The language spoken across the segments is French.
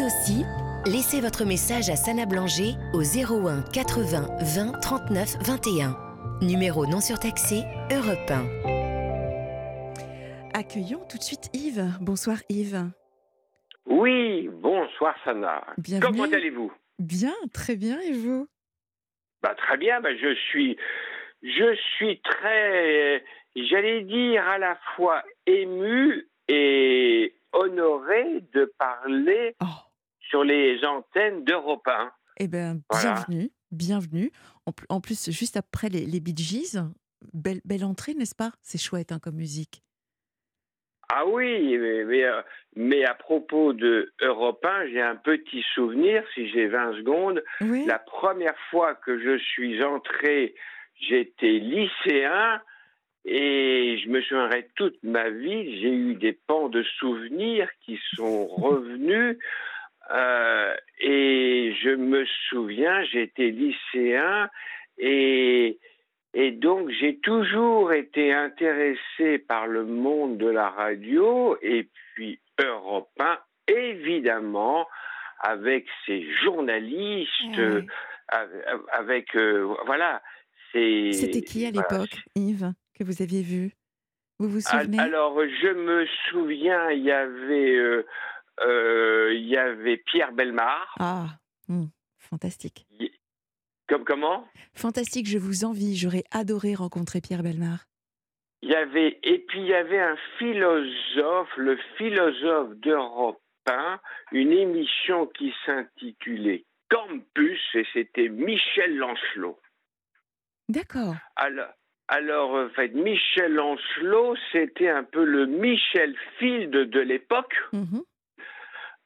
Vous aussi, laissez votre message à Sana Blanger au 01 80 20 39 21. Numéro non surtaxé, Europe 1. Accueillons tout de suite Yves. Bonsoir Yves. Oui, bonsoir Sana. Bienvenue. Comment allez-vous? Bien, très bien, et vous? Bah, Très bien, bah, je suis je suis très, j'allais dire, à la fois ému et honoré de parler Oh, sur les antennes d'Europe 1. eh bien, Voilà. bienvenue, bienvenue. En, pl- en plus, juste après les, les Bee Gees, belle, belle entrée, n'est-ce pas? C'est chouette hein, comme musique. Ah oui, mais, mais, euh, mais à propos de Europe 1, j'ai un petit souvenir, si j'ai 20 secondes. Oui. La première fois que je suis entré, j'étais lycéen et je me souviendrai toute ma vie, j'ai eu des pans de souvenirs qui sont revenus. Euh, et je me souviens, j'étais lycéen et, et donc j'ai toujours été intéressé par le monde de la radio et puis Europe 1, évidemment, avec ses journalistes, Ah avec, euh, voilà. C'était qui à voilà, l'époque, Yves, que vous aviez vu? Vous vous souvenez? Alors, je me souviens, il y avait, euh, il y avait Pierre Belmar. Ah, hmm, fantastique. Comme comment? Fantastique, je vous envie. J'aurais adoré rencontrer Pierre Belmar. Il y avait et puis il y avait un philosophe, le philosophe d'Europe 1, une émission qui s'intitulait Campus et c'était Michel Lancelot. D'accord. Alors, alors en fait, Michel Lancelot, c'était un peu le Michel Field de l'époque. Mhm.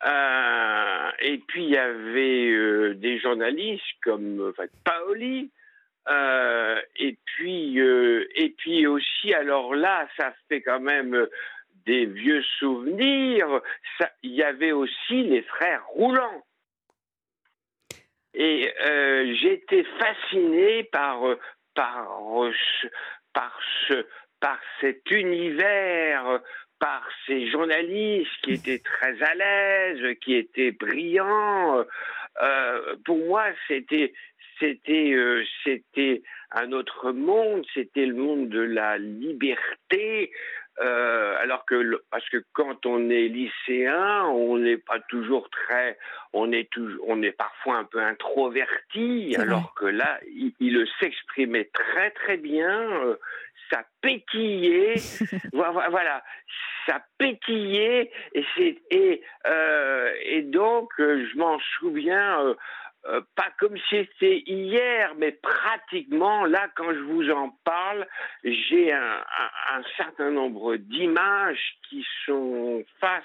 Euh, et puis il y avait euh, des journalistes comme euh, Paoli. et puis et puis aussi alors là ça fait quand même des vieux souvenirs. Il y avait aussi les frères Roulants. Et j'étais fasciné par par par par cet univers par ces journalistes qui étaient très à l'aise, qui étaient brillants. Euh, pour moi, c'était c'était euh, c'était un autre monde, c'était le monde de la liberté. Euh, alors que parce que quand on est lycéen, on n'est pas toujours très, on est toujours, on est parfois un peu introverti. Alors que là, il, il s'exprimait très très bien. euh, ça pétillait, Vo- vo- voilà, ça pétillait et c'est et euh, et donc euh, je m'en souviens euh, euh, pas comme si c'était hier, mais pratiquement là quand je vous en parle, j'ai un, un- un certain nombre d'images qui sont face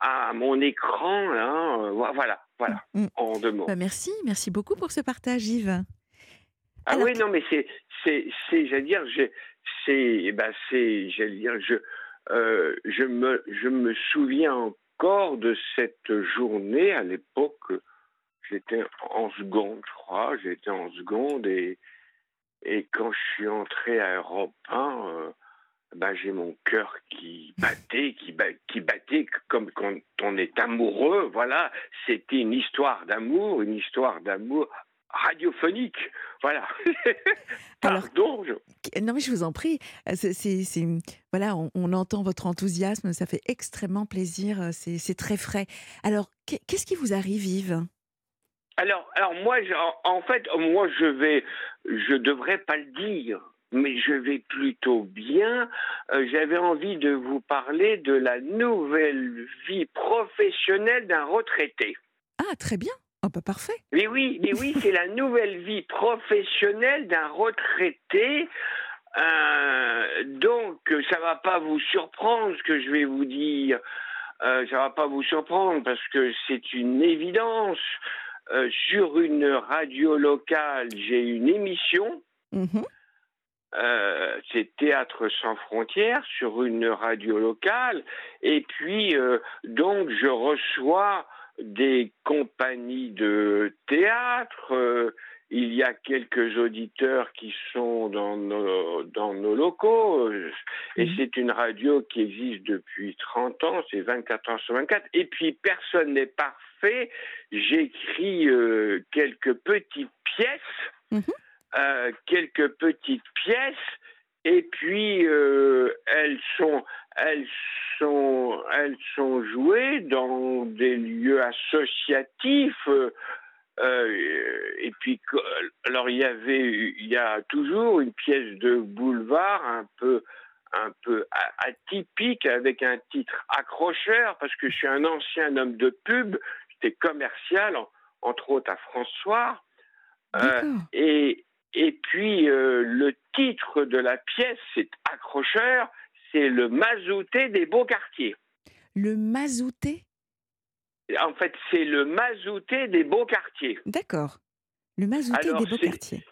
à mon écran là, vo- voilà, voilà, Mm. en deux mots. Bah, merci, merci beaucoup pour ce partage, Yves. Ah Alors oui, non, mais c'est, c'est, c'est, j'allais dire, je- c'est, eh ben, c'est, j'allais dire, je, euh, je me, je me souviens encore de cette journée à l'époque. J'étais en seconde, je crois. J'étais en seconde et, et quand je suis entré à Europe 1, euh, ben, j'ai mon cœur qui battait, qui, ba- qui battait comme quand on est amoureux. Voilà, c'était une histoire d'amour, une histoire d'amour radiophonique. Voilà. Alors- je- Non, mais je vous en prie. Euh, c'est- c'est- c'est- voilà, on, on entend votre enthousiasme, ça fait extrêmement plaisir, euh, c'est c'est très frais. Alors, qu'est- qu'est-ce qui vous arrive, Yves? Alors, alors moi, je- en, en fait, moi, je vais, je devrais pas le dire, mais je vais plutôt bien. Euh, J'avais envie de vous parler de la nouvelle vie professionnelle d'un retraité. Ah, très bien. Oh, bah, parfait. Mais oui, mais oui, c'est la nouvelle vie professionnelle d'un retraité. Euh, donc, ça va pas vous surprendre ce que je vais vous dire. Euh, ça va pas vous surprendre parce que c'est une évidence. Euh, sur une radio locale, j'ai une émission. Mhm. Euh, c'est Théâtre sans frontières sur une radio locale. Et puis, euh, donc, je reçois des compagnies de théâtre, euh, il y a quelques auditeurs qui sont dans nos, dans nos locaux. Et Mhm. c'est une radio qui existe depuis 30 ans, c'est 24 heures sur 24. Et puis, personne n'est parfait. J'écris euh, quelques petites pièces, Mhm. euh, quelques petites pièces. Et puis, euh, elles sont, elles sont, elles sont jouées dans des lieux associatifs. euh, euh, et puis, alors il y avait, il y a toujours une pièce de boulevard un peu, un peu a- atypique avec un titre accrocheur parce que je suis un ancien homme de pub, j'étais commercial en- entre autres à François. Euh, et, et puis euh, le titre de la pièce, c'est accrocheur, c'est le mazouté des beaux quartiers. Le mazouté? En fait, c'est le mazouté des beaux quartiers. D'accord. Le mazouté Alors, des beaux quartiers.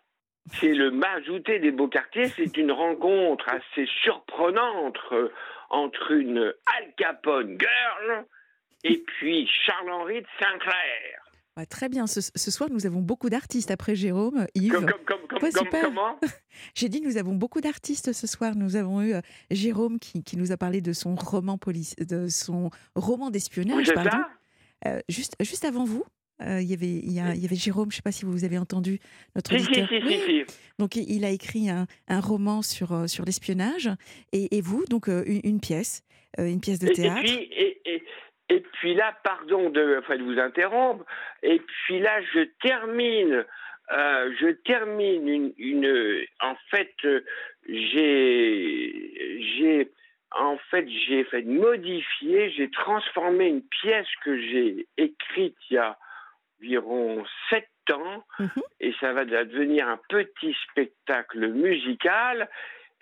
C'est le mazouté des beaux quartiers, c'est une rencontre assez surprenante euh, entre une Al Capone girl et puis Charles-Henri de Sinclair. Ouais, très bien. Ce, ce soir, nous avons beaucoup d'artistes après Jérôme, Yves. Comme, comme, comme, Ouais, super. J'ai dit nous avons beaucoup d'artistes ce soir. Nous avons eu euh, Jérôme qui, qui nous a parlé de son roman police, de son roman d'espionnage. Pardon. Euh, juste, juste avant vous, euh, il y avait, il y, a- il y avait Jérôme. Je ne sais pas si vous avez entendu notre Si, si, auditeur. si, Oui. si, si. Donc il a écrit un, un roman sur sur l'espionnage et, et vous donc une, une pièce, une pièce de Et, et théâtre. puis, et, puis là, pardon de, enfin, de vous interrompre, et puis là, je termine, euh, je termine une, une- en fait, euh, j'ai, j'ai, en fait, j'ai fait modifier, j'ai transformé une pièce que j'ai écrite il y a environ sept ans, Mhm. et ça va devenir un petit spectacle musical.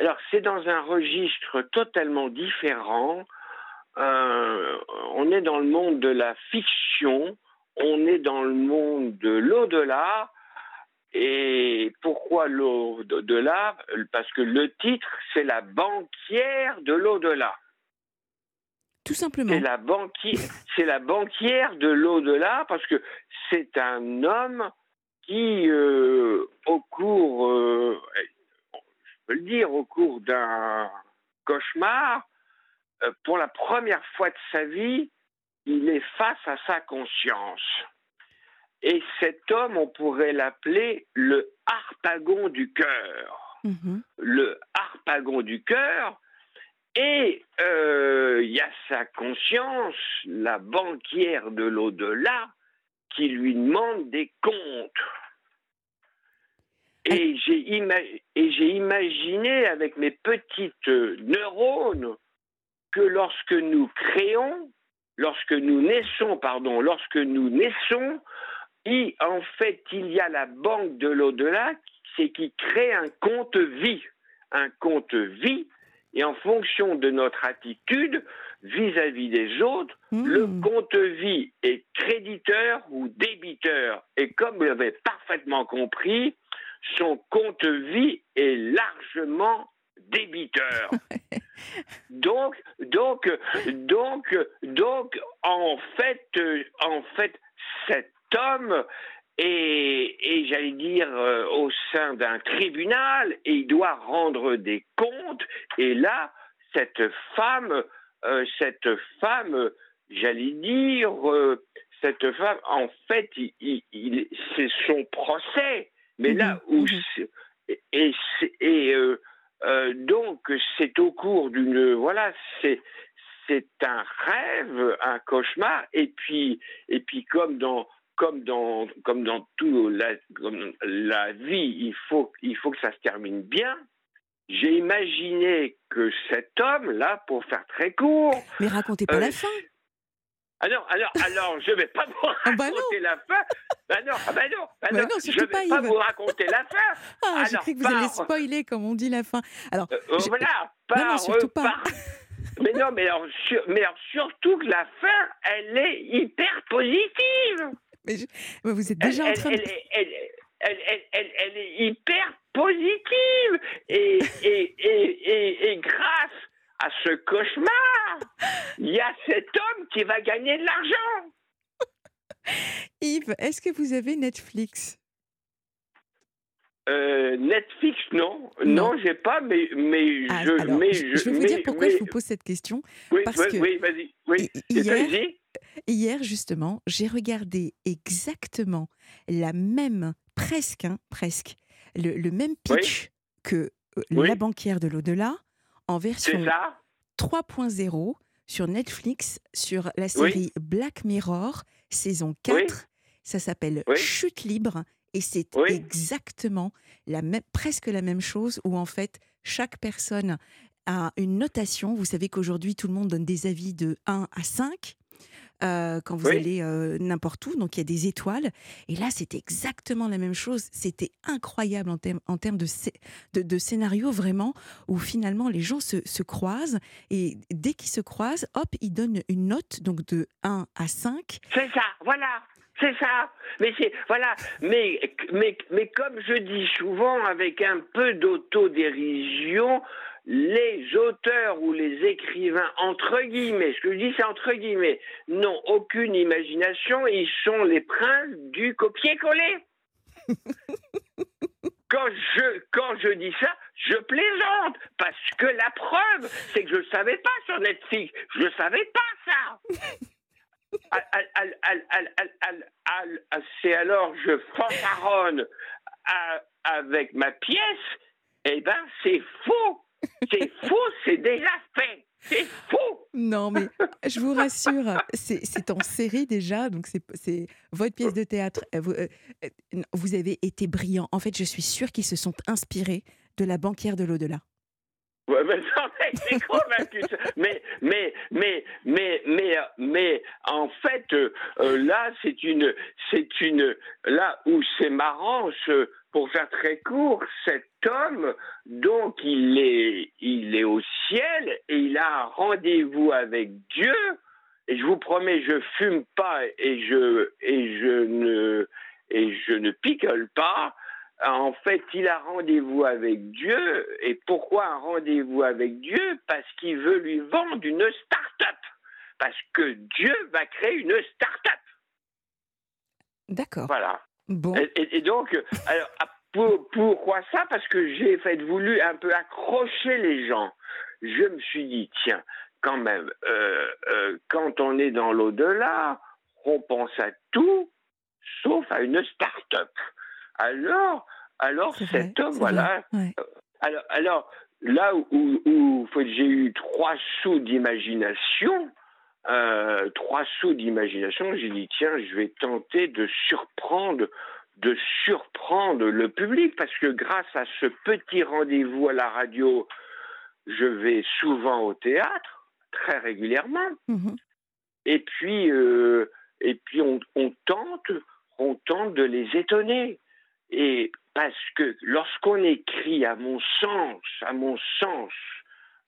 Alors, c'est dans un registre totalement différent. Euh, on est dans le monde de la fiction, on est dans le monde de l'au-delà. Et pourquoi l'au-delà? Parce que le titre, c'est la banquière de l'au-delà. Tout simplement. C'est la banquière, c'est la banquière de l'au-delà parce que c'est un homme qui, euh, au cours, euh, je peux le dire, au cours d'un cauchemar, pour la première fois de sa vie, il est face à sa conscience. Et cet homme, on pourrait l'appeler le harpagon du cœur Mhm. le harpagon du cœur et euh, il y a sa conscience, la banquière de l'au-delà, qui lui demande des comptes. Et j'ai ima- et j'ai imaginé avec mes petites euh, neurones que lorsque nous créons, lorsque nous naissons, pardon, lorsque nous naissons, il- en fait, il y a la banque de l'au-delà, c'est qui crée un compte vie, un compte vie, et en fonction de notre attitude vis-à-vis des autres, le Mhm. compte vie est créditeur ou débiteur. Et comme vous l'avez parfaitement compris, son compte vie est largement débiteur. donc, donc, donc, donc, en fait, euh, en fait, cet homme est, est, j'allais dire, euh, au sein d'un tribunal et il doit rendre des comptes. Et là, cette femme, euh, cette femme, j'allais dire, euh, cette femme, en fait, il- il- il- c'est son procès. Mais là Mhm, où mhm. c'est- et, et euh, euh, donc c'est au cours d'une voilà c'est c'est un rêve un cauchemar et puis et puis comme dans comme dans comme dans tout la comme la vie il faut il faut que ça se termine bien j'ai imaginé que cet homme là pour faire très court Mais racontez pas euh, la fin. Alors, alors, alors, je vais pas vous Ah bah raconter la fin. Bah non, ah bah non, bah Bah non, non, je vais pas, pas vous raconter la fin. Ah, j'ai alors, cru que vous alliez par- spoiler, comme on dit la fin. Alors, Euh, j'ai- voilà, Non, non, par, surtout pas. par- Mais non, mais alors, sur- mais alors, surtout que la fin, elle est hyper positive. mais je- mais vous êtes déjà elle, en train elle, de... elle, elle, est hyper positive. Et, et, et, et grâce à ce cauchemar, il y a cet homme qui va gagner de l'argent. Yves, est-ce que vous avez Netflix? Euh, Netflix, non. Non, j'ai pas, mais, mais Ah, je. alors, mais je, je vais vous mais- dire pourquoi mais- je vous pose cette question. Oui, parce oui, que oui, vas-y. Oui. hier- justement, j'ai regardé exactement la même, presque, hein, presque, le, le même pitch que euh. La banquière de l'au-delà en version ça 3.0 sur Netflix, sur la série Black Mirror, saison 4. Ça s'appelle Oui. Chute libre et c'est exactement la même, presque la même chose où en fait chaque personne a une notation. Vous savez qu'aujourd'hui tout le monde donne des avis de 1 à 5. Euh, quand vous Oui. allez euh, n'importe où, donc il y a des étoiles. Et là, c'était exactement la même chose. C'était incroyable en, termes- en de, scé- de, de scénario, vraiment, où finalement les gens se, se croisent. Et dès qu'ils se croisent, hop, ils donnent une note, donc de 1 à 5. C'est ça, voilà. C'est ça. Mais c'est voilà. Mais, mais mais comme je dis souvent avec un peu d'autodérision, les auteurs ou les écrivains, entre guillemets, ce que je dis c'est entre guillemets, n'ont aucune imagination, ils sont les princes du copier-coller. quand, je, dis ça, je plaisante, parce que la preuve, c'est que je ne savais pas sur Netflix, je ne savais pas ça. c'est alors je fanfaronne euh, avec ma pièce, eh ben c'est faux. C'est faux, c'est déjà fait. C'est faux. Non, mais je vous rassure, c'est en série déjà, donc c'est- votre pièce de théâtre. Euh, euh, euh, vous avez été brillant. En fait, je suis sûre qu'ils se sont inspirés de la banquière de l'au-delà. Mais mais. Mais, mais, mais, euh, mais, en fait, euh, euh, là, c'est une, c'est une, là où c'est marrant, pour faire très court, cet homme, donc, il est, il est au ciel et il a un rendez-vous avec Dieu. Et je vous promets, je fume pas et je, et je ne, et je ne picole pas en fait, il a rendez-vous avec Dieu. Et pourquoi un rendez-vous avec Dieu? Parce qu'il veut lui vendre une start-up. Parce que Dieu va créer une start-up. D'accord. Voilà. Bon. Et, et- et donc, alors, ah, pour- pourquoi ça? Parce que j'ai fait voulu un peu accrocher les gens. Je me suis dit, tiens, quand même, euh, euh, quand on est dans l'au-delà, on pense à tout, sauf à une start-up. Alors, alors cet homme, voilà, ouais. alors, alors, là où, où- où, faut- j'ai eu trois sous d'imagination, euh, trois sous d'imagination, j'ai dit tiens, je vais tenter de surprendre, de surprendre le public parce que grâce à ce petit rendez-vous à la radio, je vais souvent au théâtre très régulièrement. Mhm. Et puis, euh, et puis on, on tente, on tente de les étonner. Et parce que lorsqu'on écrit, à mon sens, à mon sens,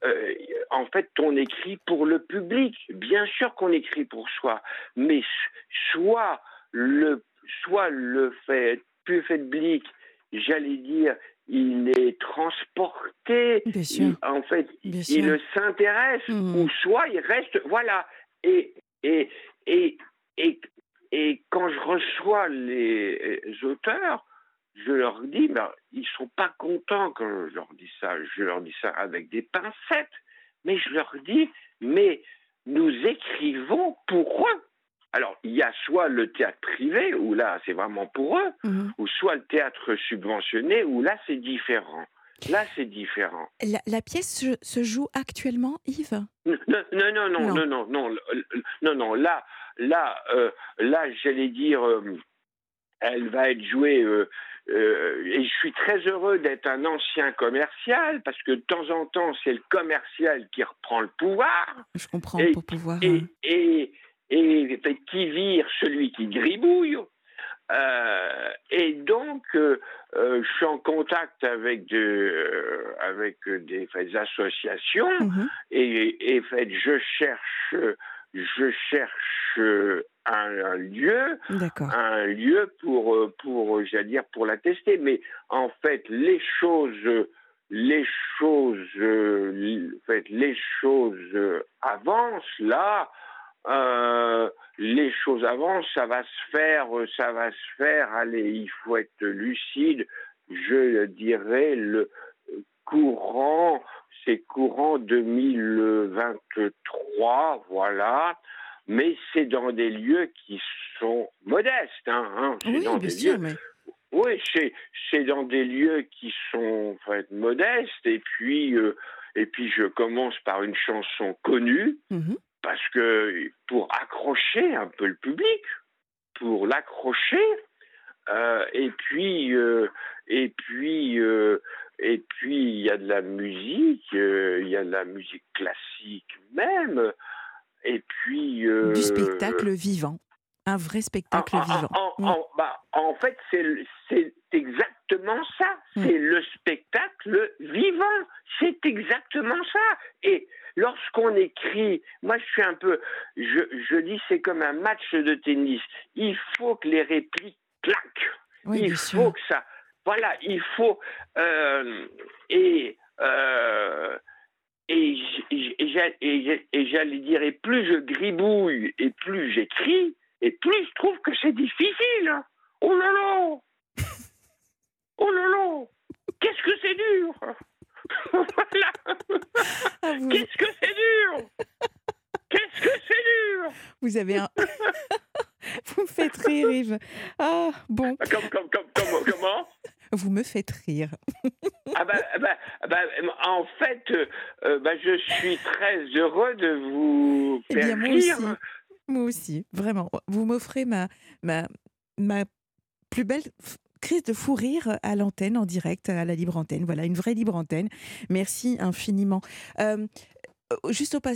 euh, en fait, on écrit pour le public. Bien sûr qu'on écrit pour soi, mais soit le, soit le fait public, j'allais dire, il est transporté. Bien sûr. il- en fait, Bien il s'intéresse, Mhm. ou soit il reste, voilà. Et et et et, et quand je reçois les auteurs, je leur dis, ben, ils sont pas contents quand je leur dis ça. Je leur dis ça avec des pincettes, mais je leur dis, mais nous écrivons pour eux. Alors, il y a soit le théâtre privé, où là, c'est vraiment pour eux, Mhm. ou soit le théâtre subventionné, où là, c'est différent. Là, c'est différent. La, la pièce se, joue actuellement, Yves? Non, non, non, non, Non. non, non, non, non, non, non, là, là, euh, là, j'allais dire, euh, elle va être jouée, euh, euh, et je suis très heureux d'être un ancien commercial, parce que de temps en temps, c'est le commercial qui reprend le pouvoir, Je comprends, Et- pour pouvoir... et, euh, et, qui vire celui qui gribouille. Euh, et donc, euh, je suis en contact avec, de, avec des, associations mhm. et, et fait, je cherche, je cherche euh, un, un lieu, un lieu pour, euh, pour, euh, j'allais dire, pour la tester. Mais en fait, les choses, les choses, en fait, les choses avancent là. euh, les choses avancent, ça va se faire, ça va se faire. Allez, il faut être lucide. je dirais, le courant, c'est courant 2023, voilà, mais c'est dans des lieux qui sont modestes. Hein, hein. oui, dans bien des sûr, lieux mais oui, c'est dans des lieux qui sont en fait, modestes et puis euh, et puis je commence par une chanson connue Mhm. parce que pour accrocher un peu le public, pour l'accrocher euh, et puis euh, et puis euh, et puis il y a de la musique, euh, il y a de la musique classique même et puis euh, du spectacle vivant. Un vrai spectacle en, vivant. en- en- bah, en fait, c'est exactement ça. Mm. C'est le spectacle vivant. C'est exactement ça. Et lorsqu'on écrit, moi je suis un peu, je, je dis c'est comme un match de tennis. Il faut que les répliques claquent. Oui, il faut sûr. que ça. Voilà, il faut. euh, et. euh, et j'allais dire, et plus je gribouille et plus j'écris, et plus je trouve que c'est difficile. Oh là là Oh là là Qu'est-ce que c'est dur Voilà Ah, Qu'est-ce que c'est dur Qu'est-ce que c'est dur vous avez un. vous me faites rire, Yves. Ah, bon, comme, comme, comme, comme- Comment vous me faites rire. Ah bah, ah bah, ah bah, en fait, euh, euh, bah, je suis très heureux de vous Eh faire bien, moi rire. aussi. Moi aussi, vraiment. Vous m'offrez ma, ma, ma plus belle crise de fou rire à l'antenne, en direct, à la libre antenne. Voilà, une vraie libre antenne. Merci infiniment. Euh, euh, juste au pas.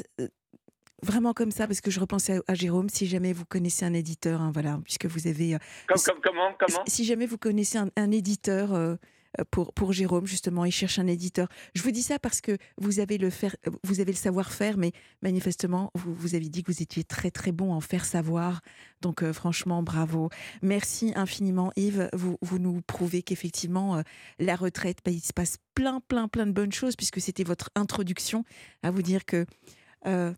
Vraiment comme ça, parce que je repensais à, à Jérôme, si jamais vous connaissez un éditeur, hein, voilà, puisque vous avez euh, Comme, comme, comment comment? si jamais vous connaissez un, un éditeur euh, euh, pour, pour Jérôme, justement, il cherche un éditeur. Je vous dis ça parce que vous avez le, faire, vous avez le savoir-faire, mais manifestement, vous, vous avez dit que vous étiez très très bon en faire savoir. Donc euh, franchement, bravo. Merci infiniment Yves. Vous, vous nous prouvez qu'effectivement, euh, la retraite, bah, il se passe plein plein plein de bonnes choses, puisque c'était votre introduction à vous dire que... euh,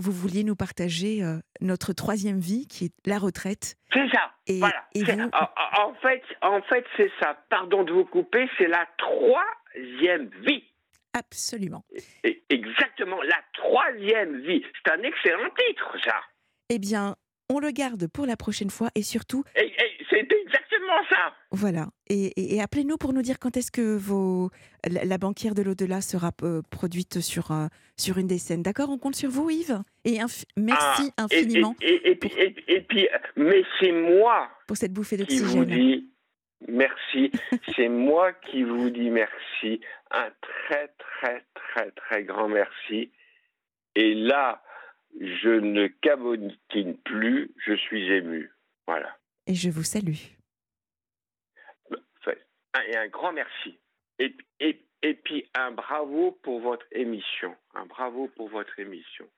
vous vouliez nous partager euh, notre troisième vie, qui est la retraite. C'est ça. Et- voilà. et C'est- vous- en, fait, en fait, c'est ça. Pardon de vous couper. C'est la troisième vie. Absolument. Exactement, la troisième vie. C'est un excellent titre, ça. Eh bien, on le garde pour la prochaine fois et surtout, Et, ça. voilà. Et, et- et appelez-nous pour nous dire quand est-ce que vos, la, la banquière de l'au-delà sera euh, produite sur, euh, sur une des scènes. D'accord On compte sur vous, Yves. Et merci Ah, infiniment Et, puis, mais c'est moi pour cette bouffée qui vous d'oxygène. dis merci. c'est moi qui vous dis merci. Un très, très, très, très grand merci. Et là, je ne cabotine plus, je suis ému. Voilà. Et je vous salue. Un- Et un grand merci. Et, et, et puis un bravo pour votre émission. Un bravo pour votre émission.